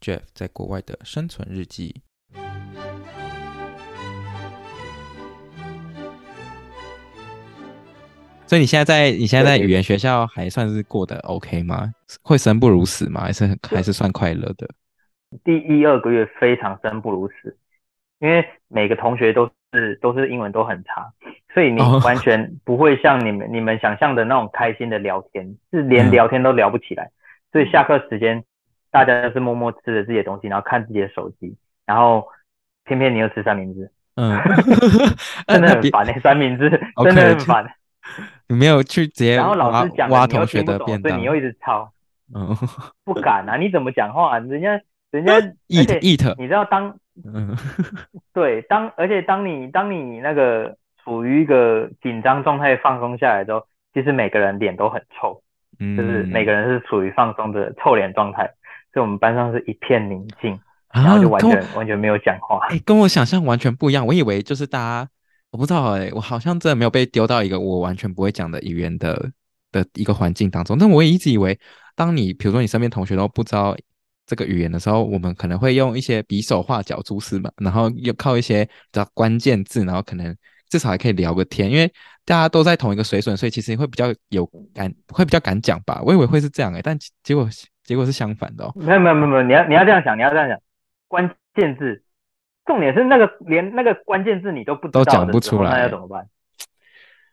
Jeff 在国外的生存日记。所以你现在在你现在在语言学校还算是过得 OK 吗？会生不如死吗？还是还是算快乐的？第一二个月非常生不如死，因为每个同学都是都是英文都很差，所以你完全不会像你们、oh. 你们想象的那种开心的聊天，是连聊天都聊不起来。嗯、所以下课时间。大家都是默默吃着自己的东西，然后看自己的手机，然后偏偏你又吃三明治，嗯，真的很烦那、欸，三明治 真的很烦。你没有去直接然后老师讲挖同学的便当，所以你又一直抄，嗯，不敢啊，你怎么讲话？人家人家 eat eat，你知道当，嗯，对，当而且当你当你那个处于一个紧张状态放松下来之后，其实每个人脸都很臭，嗯，就是每个人是处于放松的臭脸状态。所以我们班上是一片宁静，然后就完全完全没有讲话。哎、欸，跟我想象完全不一样。我以为就是大家，我不知道哎、欸，我好像真的没有被丢到一个我完全不会讲的语言的的一个环境当中。但我也一直以为，当你比如说你身边同学都不知道这个语言的时候，我们可能会用一些比手画脚蛛丝嘛，然后又靠一些比较关键字，然后可能至少还可以聊个天，因为大家都在同一个水准，所以其实会比较有敢，会比较敢讲吧。我以为会是这样哎、欸，但结果。结果是相反的哦，没有没有没有，你要你要这样想，你要这样想，关键字，重点是那个连那个关键字你都不知道都讲不出来，那要怎么办？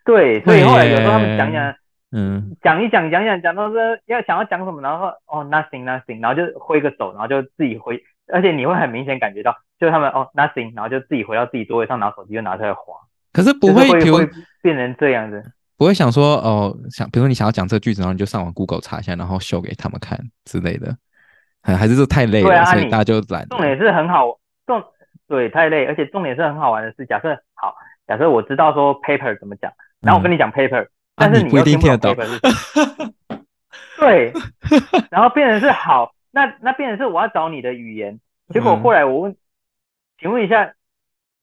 对，所以后来有时候他们讲讲，嗯，讲一讲讲讲讲到说要想要讲什么，然后哦 nothing nothing，然后就挥个手，然后就自己回，而且你会很明显感觉到，就是他们哦 nothing，然后就自己回到自己座位上拿手机就拿出来滑，可是不会会，会变成这样子。不会想说哦，想比如说你想要讲这个句子，然后你就上网 Google 查一下，然后秀给他们看之类的，还还是这太累了，啊、所以大家就懒。重点是很好，重对太累，而且重点是很好玩的是，假设好，假设我知道说 paper 怎么讲，然后我跟你讲 paper，、嗯、但是你不懂 paper 是什么，对，然后变成是好，那那变成是我要找你的语言，结果后来我问，嗯、请问一下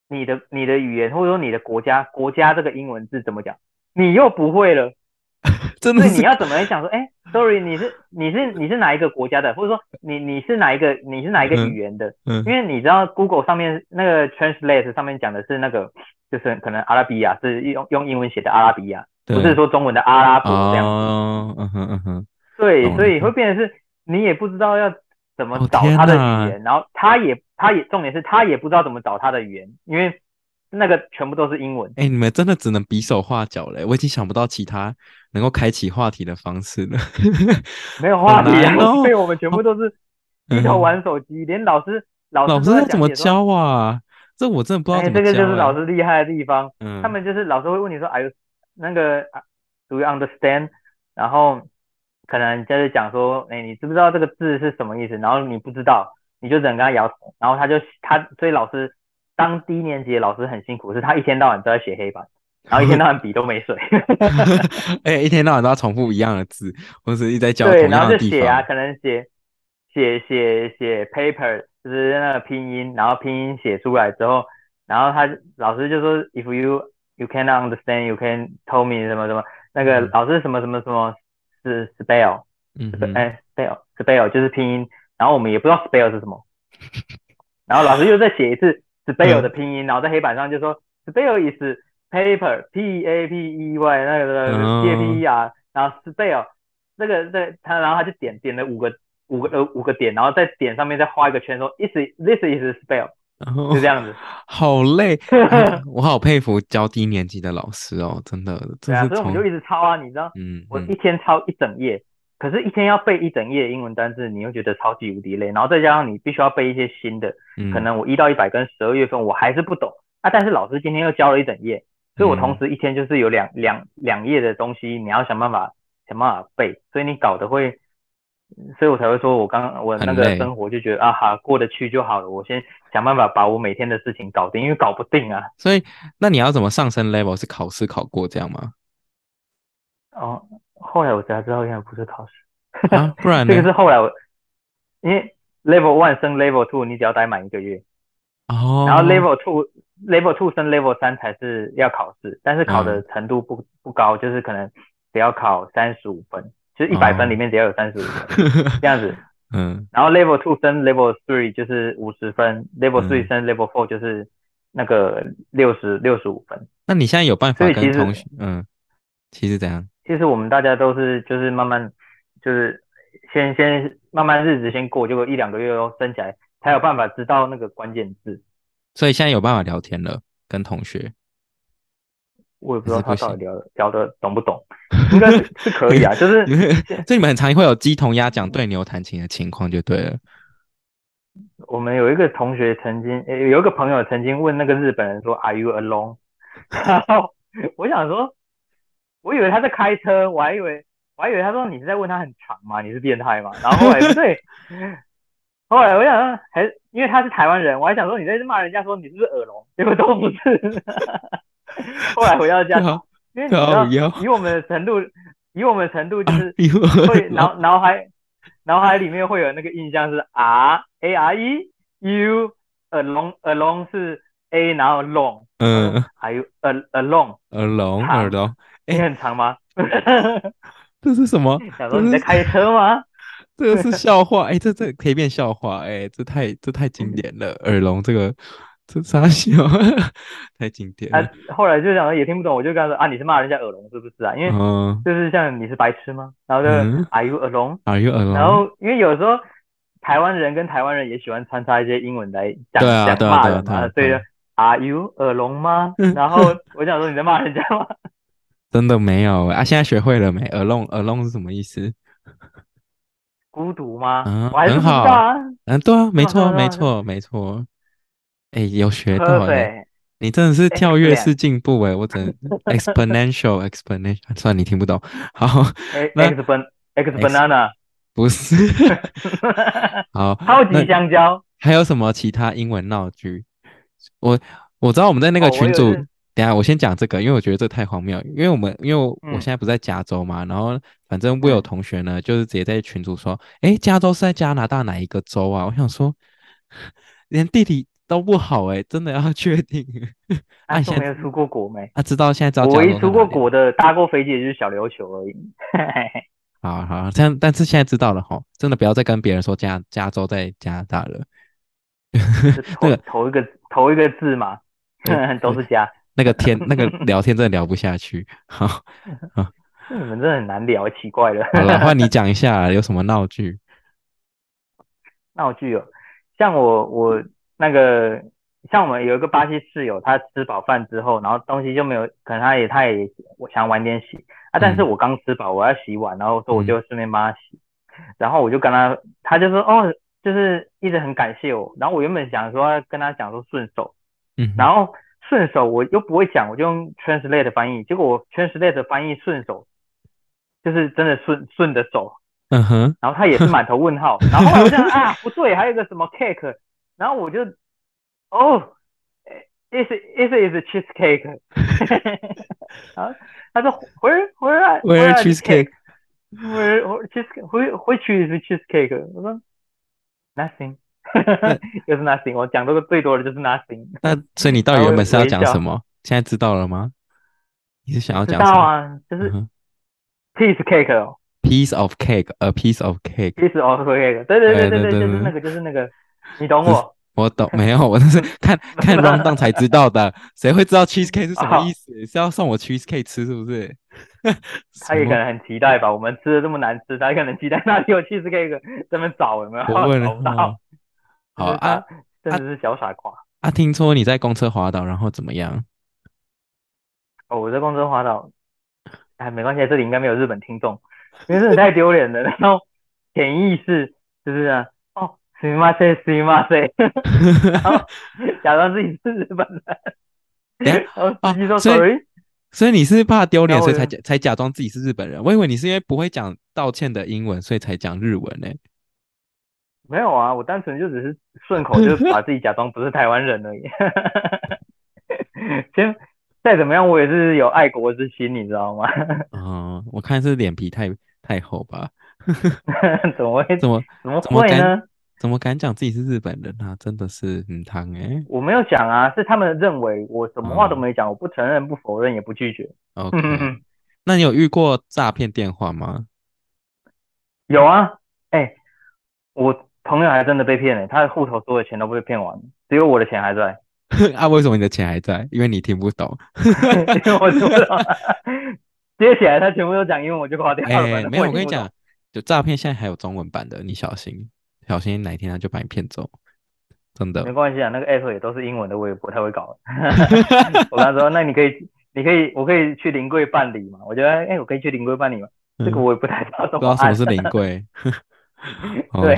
你的你的语言或者说你的国家国家这个英文字怎么讲？你又不会了，真的是？你要怎么讲说？哎、欸、，sorry，你是你是你是哪一个国家的？或者说你你是哪一个你是哪一个语言的？嗯，嗯，因为你知道 Google 上面那个 Translate 上面讲的是那个，就是可能阿拉比亚是用用英文写的阿拉比亚，不是说中文的阿拉伯这样子。哦，嗯哼嗯哼。对，所以会变成是你也不知道要怎么找他的语言，然后他也他也重点是他也不知道怎么找他的语言，因为。那个全部都是英文。哎、欸，你们真的只能比手画脚嘞！我已经想不到其他能够开启话题的方式了。没有 话题，因为我们全部都是低头玩手机，嗯、连老师老师 老师怎么教啊？这我真的不知道怎么教、欸。这个就是老师厉害的地方。嗯，他们就是老师会问你说：“哎呦，那个 Do you understand？” 然后可能就是讲说：“哎、欸，你知不知道这个字是什么意思？”然后你不知道，你就只能跟他摇头。然后他就他所以老师。当低年级的老师很辛苦，是他一天到晚都在写黑板，然后一天到晚笔都没水。哎、欸，一天到晚都要重复一样的字，或者一直在教对，然后就写啊，可能写写写写 paper，就是那个拼音，然后拼音写出来之后，然后他老师就说，if you you cannot understand, you can tell me 什么什么，那个老师什么什么什么是 spell，嗯，哎，spell spell 就是拼音，然后我们也不知道 spell 是什么，然后老师又再写一次。Spell 的拼音，然后在黑板上就说 spell is paper，p a p e y 那个 p a p e r，然后 spell 这个这他然后他就点点了五个五个呃五个点，然后在点上面再画一个圈说 is this is spell，然后就这样子。好累、哎，我好佩服教低年级的老师哦，真的。对啊，所以我们就一直抄啊，你知道？嗯，我一天抄一整页，可是一天要背一整页英文单字，你又觉得超级无敌累，然后再加上你必须要背一些新的，嗯、可能我一到一百跟十二月份我还是不懂啊，但是老师今天又教了一整页，所以我同时一天就是有两两两页的东西，你要想办法想办法背，所以你搞得会。所以我才会说，我刚我那个生活就觉得啊哈过得去就好了。我先想办法把我每天的事情搞定，因为搞不定啊。所以那你要怎么上升 level？是考试考过这样吗？哦，后来我才知道原来不是考试，啊，不然呢？这个是后来我因为 level one 升 level two，你只要待满一个月哦，然后 level two level two 升 level 三才是要考试，但是考的程度不、嗯、不高，就是可能只要考三十五分。就是一百分里面只要有三十五分，哦、这样子。嗯。然后 level two 升 level three 就是五十分，level three 升 level four 就是那个六十六十五分。那你现在有办法跟同学？嗯。其实怎样？其实我们大家都是就是慢慢就是先先慢慢日子先过，结果一两个月后升起来，才有办法知道那个关键字。所以现在有办法聊天了，跟同学。我也不知道他到底聊聊的懂不懂，应该是是可以啊，就是 所以你们很常会有鸡同鸭讲对牛弹琴的情况就对了。我们有一个同学曾经，有一个朋友曾经问那个日本人说 “Are you alone？” 然后我想说，我以为他在开车，我还以为我还以为他说你是在问他很长吗？你是变态吗？然后后来不对，后来我想说还因为他是台湾人，我还想说你在这骂人家说你是不是耳聋，结果都不是。后来回到家，因为你知道，以我们的程度，以我们的程度，就是 会脑脑海脑海里面会有那个印象是 R A R E U alone 是 A 然后 long，嗯，还有 a alone alone alone，你很长吗？这是什么？想说你在开车吗？这个是笑话，哎，这这可以变笑话，哎，这太这太经典了，耳聋这个。这啥笑，太经典了。啊，后来就讲也听不懂，我就跟他说啊，你是骂人家耳聋是不是啊？因为就是像你是白痴吗？然后就、嗯、Are you alone？Are you alone？然后因为有时候台湾人跟台湾人也喜欢穿插一些英文来讲讲、啊、骂人嘛，所以就 Are you alone 吗？然后我想说你在骂人家吗？真的没有啊，现在学会了没？alone alone 是什么意思？孤独吗？嗯，我还是不知道啊。嗯，对啊，没错，没错，没错。哎，有学到哎！你真的是跳跃式进步哎！我真 exponential exponential，算你听不懂。好，那 x x banana 不是。好，超级香蕉。还有什么其他英文闹剧？我我知道我们在那个群组，等下我先讲这个，因为我觉得这太荒谬。因为我们因为我现在不在加州嘛，然后反正我有同学呢，就是直接在群组说：“哎，加州是在加拿大哪一个州啊？”我想说，连地理。都不好哎、欸，真的要确定。啊，你没有出过国没？啊，知道现在知道。我一出过国的，搭过飞机也就是小琉球而已。好好，这样，但是现在知道了哈，真的不要再跟别人说加加州在加拿大了。那个头一个头一个字嘛，都是加。那个天，那个 聊天真的聊不下去。好，好，你们真的很难聊，奇怪了。好了，换你 讲一下有什么闹剧？闹剧哦，像我我。那个像我们有一个巴西室友，他吃饱饭之后，然后东西就没有，可能他也他也我想晚点洗啊，但是我刚吃饱，我要洗碗，然后说我就顺便帮他洗，嗯、然后我就跟他，他就说哦，就是一直很感谢我，然后我原本想说跟他讲说顺手，嗯，然后顺手我又不会讲，我就用 translate 翻译，结果我 translate 翻译顺手，就是真的顺顺的走，嗯哼，然后他也是满头问号，然后后来我想啊不对，还有一个什么 cake。然后我就，哦，is is is a cheesecake。然后他说，where where where cheesecake？where cheesecake？which which is cheesecake？我说，nothing，又是 nothing。我讲这个最多的就是 nothing。那所以你到底原本是要讲什么？现在知道了吗？你是想要讲什么？知道啊，就是 piece cake 哦，piece of cake，a piece of cake，piece of cake。对对对对对，就是那个就是那个。你懂我？我懂，没有，我那是看看 rundown 才知道的。谁会知道 cheesecake 是什么意思？是要送我 cheesecake 吃是不是？他也可能很期待吧。我们吃的这么难吃，他也可能期待那里有 cheesecake，这么找有没有？我问了。好啊，真的是小傻瓜。 啊，听说你在公车滑倒，然后怎么样？哦，我在公车滑倒，哎，没关系，这里应该没有日本听众，因为真的太丢脸了。然后潜意识就是啊，哦，すみません，すみません，然后假装自己是日本人。然后司机说 sorry，所以你是怕丢脸，所以才假才假装自己是日本人。我以为你是因为不会讲道歉的英文，所以才讲日文呢。 没有啊，我单纯就只是顺口，就是 把自己假装不是台湾人而已。先。再怎么样，我也是有爱国之心，你知道吗？嗯，我看是脸皮太太厚吧？怎么会？怎么怎么会呢？怎么敢讲自己是日本人啊？真的是很烫哎！我没有讲啊，是他们认为我什么话都没讲，嗯、我不承认、不否认、也不拒绝。OK，那你有遇过诈骗电话吗？有啊，哎、欸，我朋友还真的被骗了，他的户头所有钱都被骗完，只有我的钱还在。啊，为什么你的钱还在？因为你听不懂。因为我听不懂。接起来他全部都讲英文，我就挂掉了。哎、欸，没有，我跟你讲，就诈骗现在还有中文版的，你小心，小心哪一天他就把你骗走。真的。没关系啊，那个 app 也都是英文的，我也不太会搞。我跟他说，那你可以，你可以，我可以去临柜办理嘛？我觉得，哎、欸，我可以去临柜办理嘛？嗯、这个我也不太知道怎么。不知道什么是临柜。对。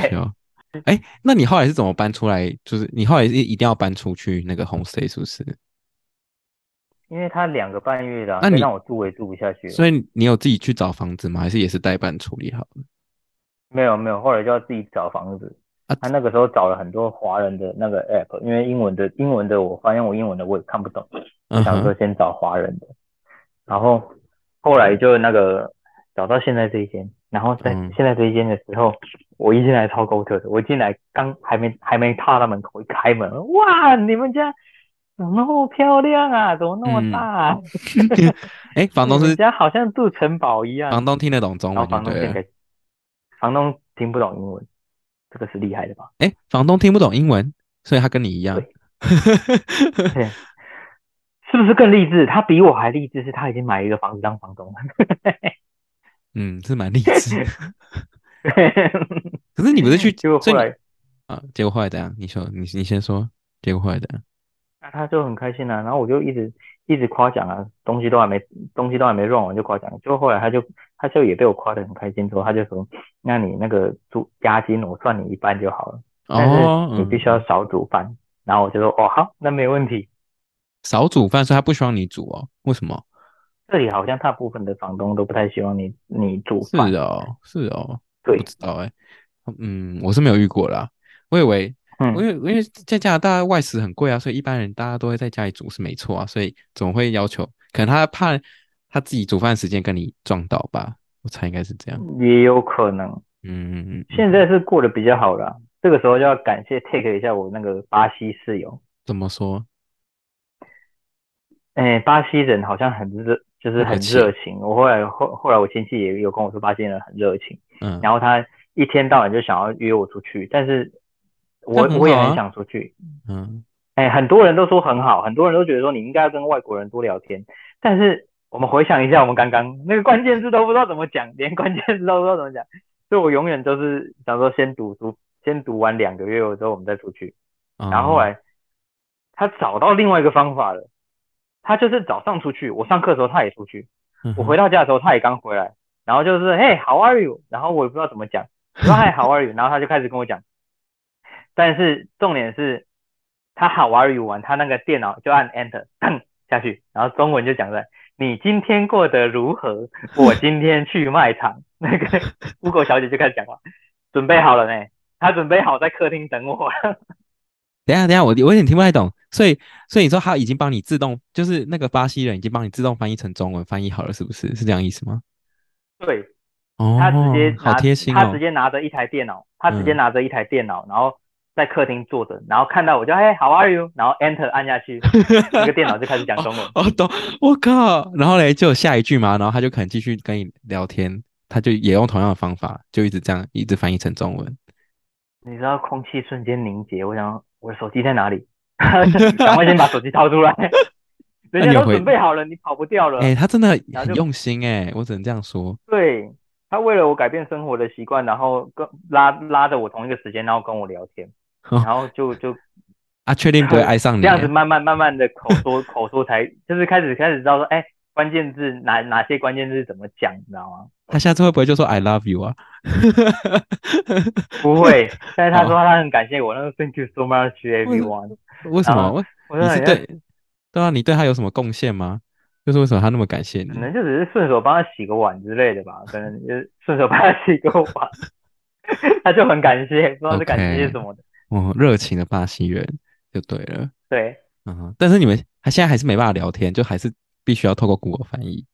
哎，那你后来是怎么搬出来？就是你后来是一定要搬出去那个 homestay 是不是？因为他两个半月了，那你让我住也住不下去。所以你有自己去找房子吗？还是也是代办处理好了？没有没有，后来就要自己找房子。啊，他那个时候找了很多华人的那个 app，因为英文的英文的我发现我英文的我也看不懂，我想说先找华人的，然后后来就那个找到现在这一间。然后在现在这一间的时候，嗯、我一进来超高特的，我进来刚还没还没踏到门口，一开门，哇，你们家怎么那么漂亮啊？怎么那么大啊？哎、嗯，房东是家好像住城堡一样。房东听得懂中文，房东现在房东听不懂英文，这个是厉害的吧？哎，房东听不懂英文，所以他跟你一样，对，对，是不是更励志？他比我还励志，是他已经买一个房子当房东了。嗯，是蛮励志。可是你不是去，结果后来啊，结果后来怎样？你说，你你先说，结果后来怎样？那他就很开心啊，然后我就一直一直夸奖啊，东西都还没东西都还没乱完就夸奖，就后来他就他就也被我夸得很开心，之后他就说，那你那个租押金我算你一半就好了，但是你必须要少煮饭。哦、然后我就说，哦好，那没问题。少煮饭，所以他不希望你煮哦？为什么？这里好像大部分的房东都不太希望你你煮饭。是哦，是哦，对，不知道哎，嗯，我是没有遇过啦。我以为，嗯，因为因为在加拿大外食很贵啊，所以一般人大家都会在家里煮是没错啊，所以总会要求，可能他怕他自己煮饭时间跟你撞到吧，我猜应该是这样。也有可能，嗯。现在是过得比较好了，这个时候就要感谢 take 一下我那个巴西室友。怎么说？哎，巴西人好像很热。就是很热情，我后来后后来我亲戚也有跟我说，巴西人很热情，嗯，然后他一天到晚就想要约我出去，但是我、啊、我也很想出去，嗯，哎，很多人都说很好，很多人都觉得说你应该要跟外国人多聊天，但是我们回想一下，我们刚刚那个关键字都不知道怎么讲，连关键字都不知道怎么讲，所以我永远都是想说先读书，先读完两个月之后我们再出去，然后后来他找到另外一个方法了。他就是早上出去，我上课的时候他也出去，我回到家的时候他也刚回来，然后就是嘿，How are you？然后我也不知道怎么讲，我说嗨，How are you？然后他就开始跟我讲，但是重点是，他 How are you 完，他那个电脑就按 Enter 下去，然后中文就讲在你今天过得如何？我今天去卖场，那个 Google 小姐就开始讲话，准备好了没？他准备好在客厅等我。等下，等下，我我有点听不太懂，所以，所以你说他已经帮你自动，就是那个巴西人已经帮你自动翻译成中文，翻译好了，是不是？是这样意思吗？对，哦，他直接好贴心哦，他直接拿着一台电脑，他直接拿着一台电脑，嗯、然后在客厅坐着，然后看到我就嘿，How are you？然后 Enter 按下去，那个电脑就开始讲中文。哦，懂，我靠，然后嘞，就有下一句嘛，然后他就可能继续跟你聊天，他就也用同样的方法，就一直这样一直翻译成中文。你知道空气瞬间凝结，我想。我的手机在哪里？赶快先把手机掏出来。人家都准备好了，你跑不掉了。哎、欸，他真的很用心哎、欸，我只能这样说。对，他为了我改变生活的习惯，然后跟拉拉着我同一个时间，然后跟我聊天，然后就就啊，确定不会爱上你？这样子慢慢慢慢的口说口说才，就是开始开始知道说，哎、欸，关键字哪哪些关键字怎么讲，你知道吗？他下次会不会就说 I love you 啊？不会，但是他说他很感谢我，那个 Thank you so much everyone。为什么？为你是对对啊？你对他有什么贡献吗？就是为什么他那么感谢你？可能就只是顺手帮他洗个碗之类的吧，可能就是顺手帮他洗个碗，他就很感谢，不知道是感谢什么的。哦，热情的巴西人就对了。对，嗯，但是你们他现在还是没办法聊天，就还是必须要透过 Google 翻译，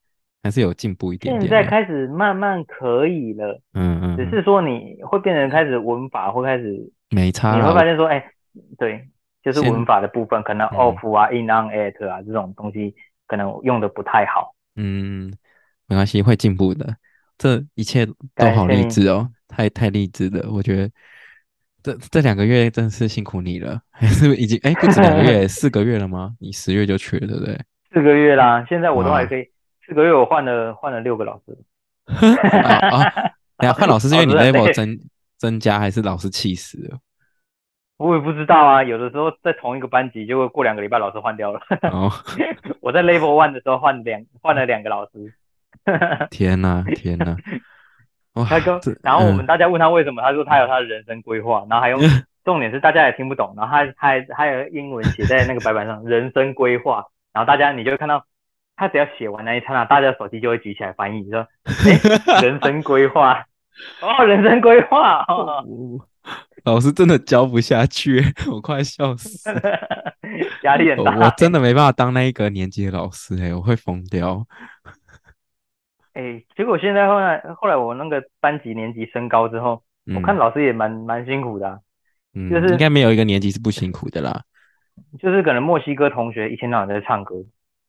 还是有进步一点点。现在开始慢慢可以了，嗯嗯，只是说你会变成开始文法会开始没差，你会发现说，哎、欸，对，就是文法的部分，可能 off 啊、嗯、in on at 啊这种东西。可能用的不太好，嗯，没关系，会进步的。这一切都好励志哦，太太励志了。我觉得这这两个月真是辛苦你了，还是已经哎不止两个月，四个月了吗？你十月就去了，对不对？四个月啦，现在我都还可以。四个月我换了换了六个老师。啊 啊！等下 换老师是因为你 level 增增加，还是老师气死了？我也不知道啊，有的时候在同一个班级，就会过两个礼拜老师换掉了。哦，我在 Level One 的时候换两换了两个老师。天哪，天哪！他说，然后我们大家问他为什么，他说他有他的人生规划，然后还用重点是大家也听不懂，然后他他还还有英文写在那个白板上，人生规划，然后大家你就会看到他只要写完那一刹那，大家手机就会举起来翻译，说，哎，人生规划，哦，人生规划。哦老师真的教不下去，我快笑死，压力很大。我真的没办法当那一个年级的老师，哎，我会疯掉。哎，结果现在后来后来我那个班级年级升高之后，嗯、我看老师也蛮蛮辛苦的、啊，嗯，就是应该没有一个年级是不辛苦的啦。就是可能墨西哥同学一天到晚在唱歌，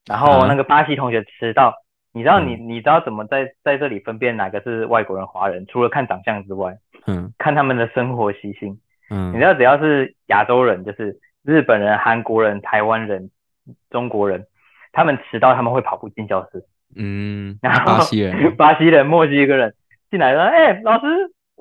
然后那个巴西同学迟到，你知道你你知道怎么在在这里分辨哪个是外国人、华人？除了看长相之外。嗯，看他们的生活习性，嗯，你知道只要是亚洲人，就是日本人、韩国人、台湾人、中国人，他们迟到他们会跑步进教室，嗯，然后巴西人、巴西人、墨西哥人进来说，哎、欸，老师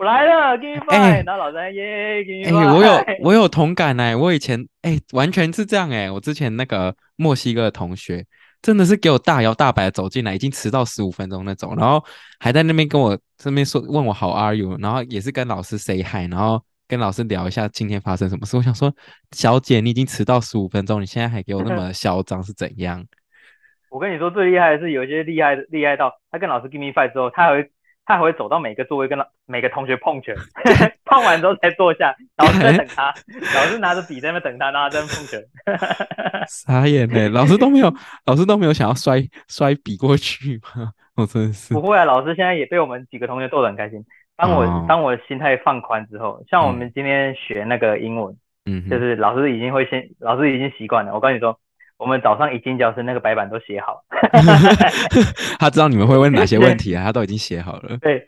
我来了，give me five，、欸、然后老师耶，give me five，哎，我有我有同感哎，我以前哎、欸、完全是这样哎，我之前那个墨西哥的同学。真的是给我大摇大摆走进来，已经迟到十五分钟那种，然后还在那边跟我这边说问我 How are you，然后也是跟老师 say hi，然后跟老师聊一下今天发生什么事。我想说，小姐，你已经迟到十五分钟，你现在还给我那么嚣张是怎样？我跟你说最厉害的是，有一些厉害的厉害到他跟老师 give me five 之后，他还会。他还会走到每个座位跟老每个同学碰拳，碰完之后才坐下，老师在等他，老师拿着笔在那等他，然后在那碰拳。傻眼嘞，老师都没有，老师都没有想要摔摔笔过去吗？我真的是。不会啊，老师现在也被我们几个同学逗得很开心。当我、哦、当我心态放宽之后，像我们今天学那个英文，嗯，就是老师已经会先，老师已经习惯了。我跟你说。我们早上一进教室，那个白板都写好。他知道你们会问哪些问题啊？他都已经写好了。对，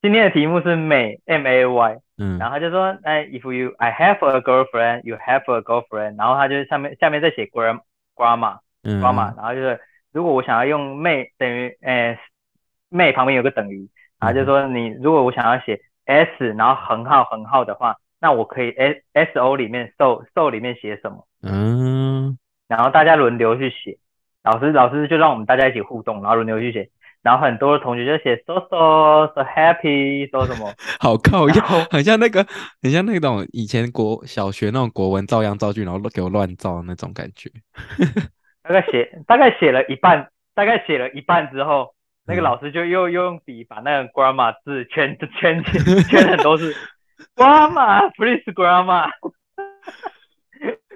今天的题目是 May M A Y，嗯，然后他就说，哎，If you I have a girlfriend, you have a girlfriend，然后他就下面下面再写 gram grandma grandma，然后就是如果我想要用 May 等于，哎，May 旁边有个等于，然后就说你如果我想要写 S，然后横号横号的话，那我可以 S S O 里面 so so 里面写什么？嗯。然后大家轮流去写，老师老师就让我们大家一起互动，然后轮流去写，然后很多同学就写 so so so happy so 什么，好靠腰，很像那个很像那种以前国小学那种国文照样造句，然后给我乱造的那种感觉。大概写大概写了一半，大概写了一半之后，那个老师就又又用笔把那个 grandma 字圈圈圈圈很多字，grandma please grandma。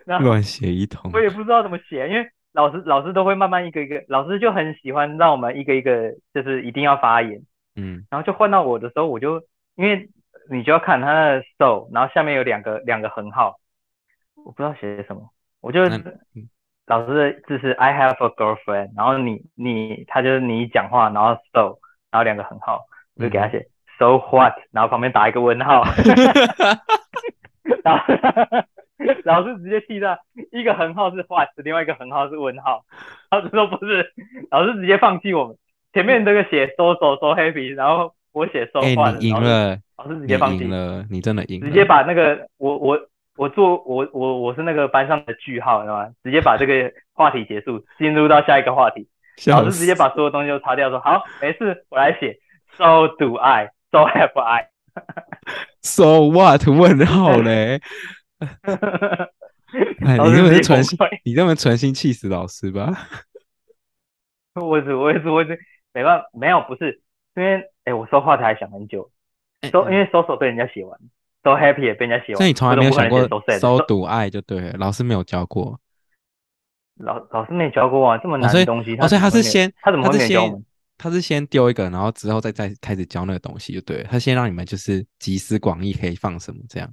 乱写一通，我也不知道怎么写，因为老师老师都会慢慢一个一个，老师就很喜欢让我们一个一个，就是一定要发言，嗯，然后就换到我的时候，我就因为你就要看他的 so，然后下面有两个两个横号，我不知道写什么，我就、嗯、老师的字是 I have a girlfriend，然后你你他就是你讲话，然后 so，然后两个横号，我就给他写、嗯、so what，然后旁边打一个问号，然后。老师直接记到一个横号是 what，另外一个横号是问号。老师说不是，老师直接放弃我们。前面这个写 so so so happy，然后我写 so 你赢了。老师直接放弃了，你真的赢了。直接把那个我我我做我我我是那个班上的句号，知道吗？直接把这个话题结束，进入到下一个话题。老师直接把所有东西都擦掉，说好，没事，我来写。So do I, so have I. So what？问号嘞？哎，你这么存心，你这么存心气死老师吧？我是我也是我也是没办法，没有不是因为哎，我说话才想很久，都、欸、因为 so so 被人家写完，so happy 也被人家写完，所以你从来没有想过 so do I 就对了，老师没有教过。老老师没教过啊，这么难的东西，哦，所以他是先他怎么会没教我们？他是先丢一个，然后之后再再开始教那个东西，就对了。他先让你们就是集思广益，可以放什么这样。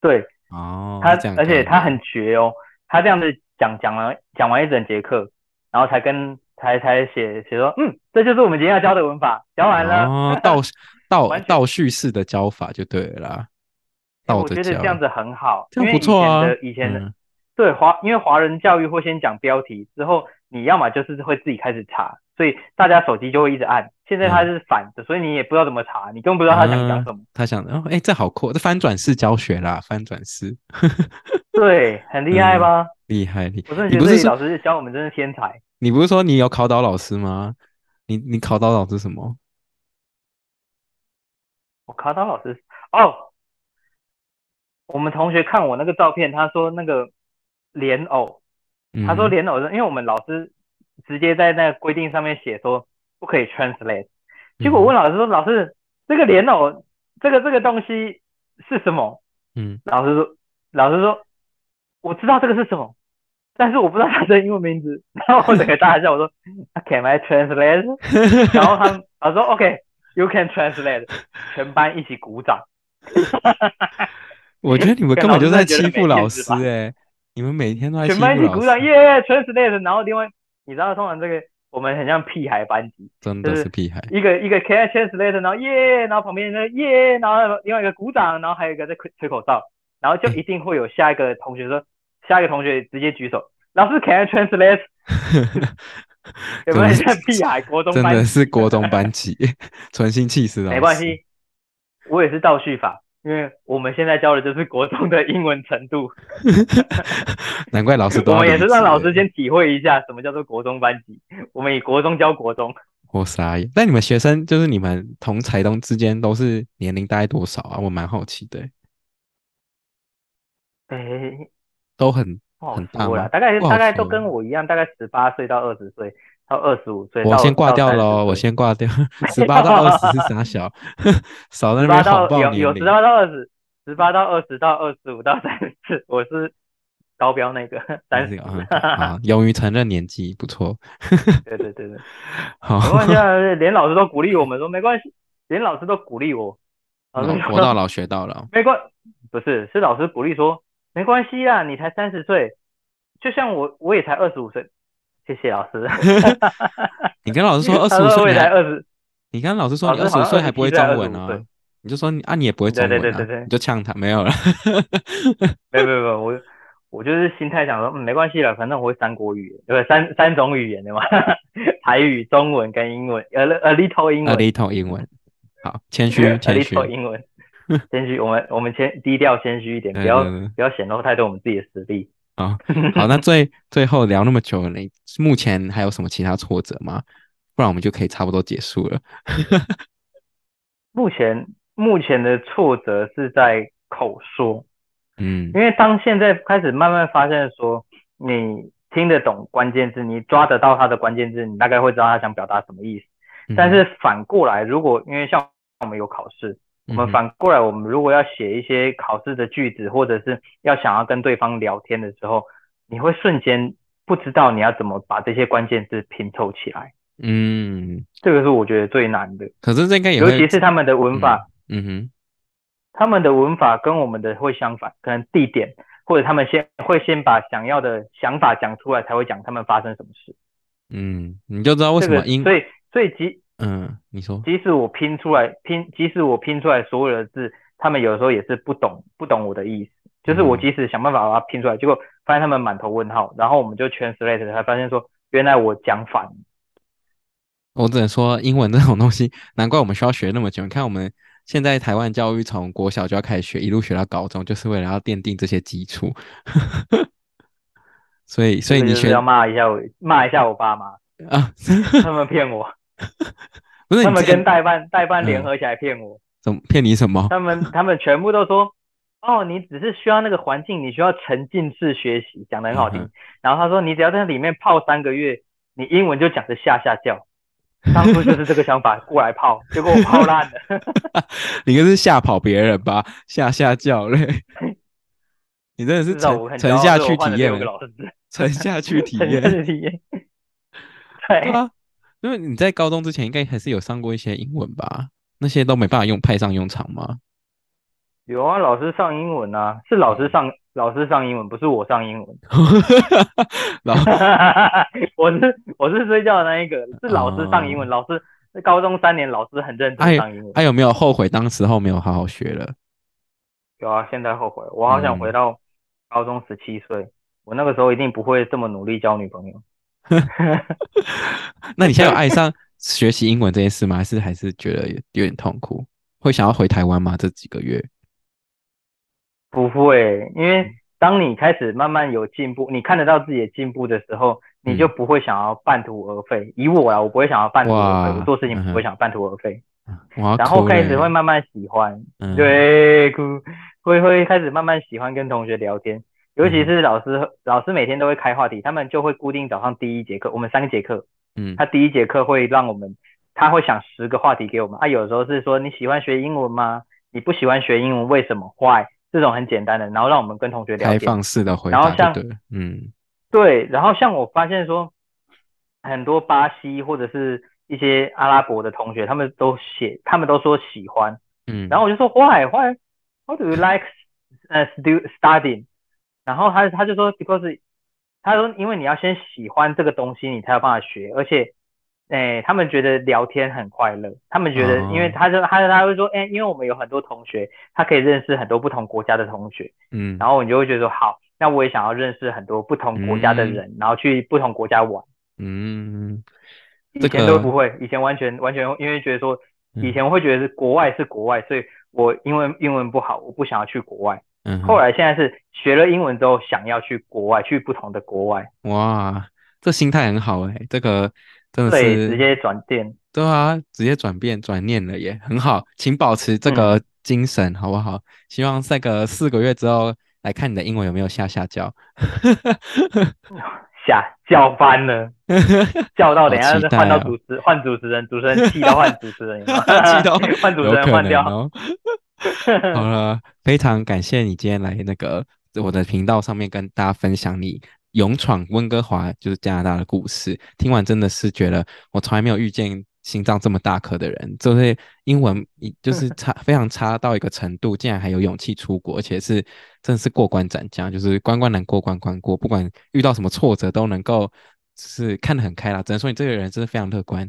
对，哦，他而且他很绝哦，他这样子讲讲了讲完一整节课，然后才跟才才写写说，嗯，这就是我们今天要教的文法，教完了。哦，倒 倒倒叙式的教法就对了啦。我觉得这样子很好，这样不错啊。以前的。对华，因为华人教育会先讲标题，之后你要么就是会自己开始查，所以大家手机就会一直按。现在他是反的，嗯、所以你也不知道怎么查，你根本不知道他想讲什么。嗯、他想，哦，哎，这好酷，这翻转式教学啦，翻转式。对，很厉害吧？嗯、厉害，厉害。我真的觉得这里老师教我们真是天才。你不是说你有考倒老师吗？你你考倒老师什么？我考倒老师哦，我们同学看我那个照片，他说那个。莲藕，他说莲藕是，因为我们老师直接在那个规定上面写说不可以 translate，结果我问老师说，老师这个莲藕这个这个东西是什么？嗯，老师说老师说我知道这个是什么，但是我不知道它的英文名字，然后我整个大笑，我说 Can I translate？然后他们老师说 OK，you can translate，全班一起鼓掌。我觉得你们 根本就在欺负老师哎。你们每天都在全班一起鼓掌，耶，translate。然后另外，你知道，通常这个我们很像屁孩班级，真的是屁孩。一个一个 can I translate，然后耶，然后旁边那个耶，然后另外一个鼓掌，然后还有一个在吹吹口哨，然后就一定会有下一个同学说，下一个同学直接举手，老师 can I translate？有没有像屁孩国中班？真的是国中班级，存心气死了。没关系，我也是倒叙法。因为我们现在教的就是国中的英文程度，难怪老师都。我们也是让老师先体会一下什么叫做国中班级。我们以国中教国中。我傻眼。但你们学生就是你们同侪东之间都是年龄大概多少啊？我蛮好奇的。哎、欸，都很很大吗？大概大概都跟我一样，大概十八岁到二十岁。到二十五岁，我先挂掉喽，我先挂掉。十八到二十是啥小？少在那边谎报。有有十八到二十，十八到二十到二十五到三十，我是高标那个三十。啊，勇于承认年纪不错。对对对对，好。没关系啊，连老师都鼓励我们说没关系，连老师都鼓励我。活到老学到老。没关，不是，是老师鼓励说没关系啊，你才三十岁，就像我，我也才二十五岁。谢谢老师。你跟老师说二十五岁才二十，你跟老师说你二十五岁还不会中文啊？你就说啊，你也不会中文啊？对对对对，你就呛他，没有了。没有没有没有，我我就是心态想说，嗯，没关系了，反正我会三国语言，对，三三种语言的嘛，台语、中文跟英文，a a little 英文，a little 英文。好，谦虚 谦虚。英文，谦虚，我们我们谦低调谦虚一点，不要不要显露太多我们自己的实力。好，好，那最最后聊那么久了，你目前还有什么其他挫折吗？不然我们就可以差不多结束了。目前目前的挫折是在口说，嗯，因为当现在开始慢慢发现说，你听得懂关键字，你抓得到它的关键字，你大概会知道他想表达什么意思。但是反过来，如果因为像我们有考试。我们反过来，我们如果要写一些考试的句子，或者是要想要跟对方聊天的时候，你会瞬间不知道你要怎么把这些关键字拼凑起来。嗯，这个是我觉得最难的。可是这应该也尤其是他们的文法，嗯，嗯哼，他们的文法跟我们的会相反，可能地点或者他们先会先把想要的想法讲出来，才会讲他们发生什么事。嗯，你就知道为什么英，所以所以即。嗯，你说，即使我拼出来拼，即使我拼出来所有的字，他们有时候也是不懂，不懂我的意思。就是我即使想办法把它拼出来，嗯、结果发现他们满头问号，然后我们就 translate 才发现说，原来我讲反了。我只能说，英文这种东西，难怪我们需要学那么久。你看，我们现在台湾教育从国小就要开始学，一路学到高中，就是为了要奠定这些基础。所以，所以你需要骂一下我，骂一下我爸妈啊！他们骗我，不是他们跟代办代办联合起来骗我，怎么骗你什么？他们他们全部都说，哦，你只是需要那个环境，你需要沉浸式学习，讲的很好听。嗯、然后他说，你只要在里面泡三个月，你英文就讲的下下叫。当初就是这个想法过来泡，结果我泡烂了。你应该是吓跑别人吧？吓吓叫嘞！你真的是沉沉下去体验，沉下去体验，体验。对啊，因为你在高中之前应该还是有上过一些英文吧？那些都没办法用派上用场吗？有啊，老师上英文啊，是老师上老师上英文，不是我上英文。老 我是我是睡觉的那一个，是老师上英文。老师高中三年，老师很认真上英文。他有没有后悔当时候没有好好学了？有啊，现在后悔，我好想回到高中十七岁，我那个时候一定不会这么努力交女朋友。那你现在有爱上学习英文这件事吗？还是还是觉得有点痛苦？会想要回台湾吗？这几个月？不会，因为当你开始慢慢有进步，你看得到自己的进步的时候，你就不会想要半途而废。嗯、以我啊，我不会想要半途而废，我做事情不会想半途而废。然后开始会慢慢喜欢，嗯、对，会会开始慢慢喜欢跟同学聊天，尤其是老师，嗯、老师每天都会开话题，他们就会固定早上第一节课，我们三节课，嗯，他第一节课会让我们，他会想十个话题给我们，他、啊、有时候是说你喜欢学英文吗？你不喜欢学英文为什么？Why？这种很简单的，然后让我们跟同学聊天，开放式的回答，然后像，嗯，对，然后像我发现说，很多巴西或者是一些阿拉伯的同学，他们都写，他们都说喜欢，嗯，然后我就说 Why Why How do you like 呃 studying？然后他他就说 Because 他说因为你要先喜欢这个东西，你才有办法学，而且。哎，他们觉得聊天很快乐。他们觉得，因为他就他他会说，哎，因为我们有很多同学，他可以认识很多不同国家的同学。嗯，然后你就会觉得说，好，那我也想要认识很多不同国家的人，嗯、然后去不同国家玩。嗯，以前都不会，以前完全完全因为觉得说，以前我会觉得是国外是国外，所以我因为英文不好，我不想要去国外。嗯，后来现在是学了英文之后，想要去国外，去不同的国外。哇，这心态很好哎，这个。真的是直接转变，对啊，直接转变转念了耶，很好，请保持这个精神，嗯、好不好？希望在个四个月之后来看你的英文有没有下下叫，下叫翻了，叫到等一下换到主持换、哦、主持人，主持人气到换主持人，气到换主持人换掉。哦、好了，非常感谢你今天来那个我的频道上面跟大家分享你。勇闯温哥华就是加拿大的故事，听完真的是觉得我从来没有遇见心脏这么大颗的人，就是英文就是差 非常差到一个程度，竟然还有勇气出国，而且是真的是过关斩将，就是关关难过关关过，不管遇到什么挫折都能够是看得很开啦。只能说你这个人真的非常乐观。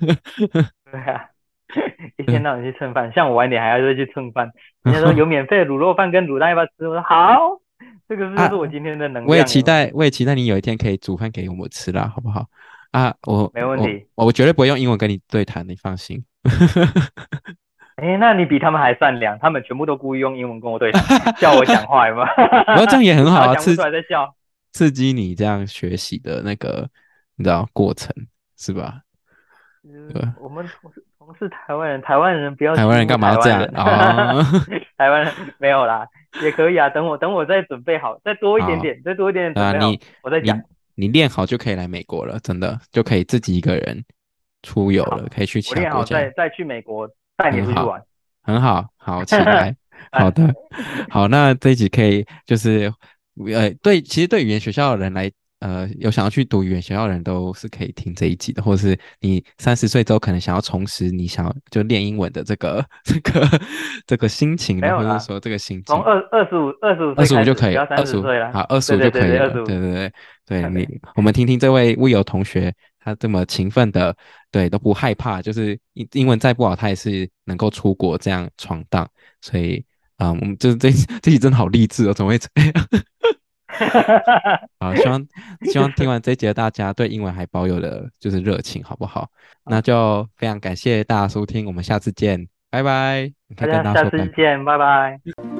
对啊，一天到晚去蹭饭，像我晚点还要再去蹭饭，人家说有免费的卤肉饭跟卤蛋要不要吃？我说好。这个是就是我今天的能量。我也期待，我也期待你有一天可以煮饭给我们吃啦，好不好？啊，我没问题我，我绝对不会用英文跟你对谈，你放心。哎，那你比他们还善良，他们全部都故意用英文跟我对谈，叫我讲话，有吗？不过这样也很好啊，刺激在笑，刺激你这样学习的那个，你知道过程是吧？对，我们同是同是台湾人，台湾人不要台湾人干嘛要这样啊？台湾人没有啦。也可以啊，等我等我再准备好，再多一点点，再多一点点准备好，我再讲。你练好就可以来美国了，真的就可以自己一个人出游了，可以去其他国家。再再去美国带你出去玩，很好，好起来。好的，好，那这一集可以就是呃，对，其实对语言学校的人来。呃，有想要去读语言学校的人都是可以听这一集的，或者是你三十岁之后可能想要重拾你想要就练英文的这个这个这个心情，或者说这个心情。从二二十五二十五二十五就可以，二十五岁了，好，二十五就可以了。对对对，对你，我们听听这位 Will 同学，他这么勤奋的，对都不害怕，就是英英文再不好，他也是能够出国这样闯荡。所以啊，我们就是这这集真的好励志哦，怎么会这样？好，希望希望听完这一节，大家对英文还保有的就是热情，好不好？那就非常感谢大家收听，我们下次见，拜拜。你可大以跟家下次大家说拜拜。见，拜拜。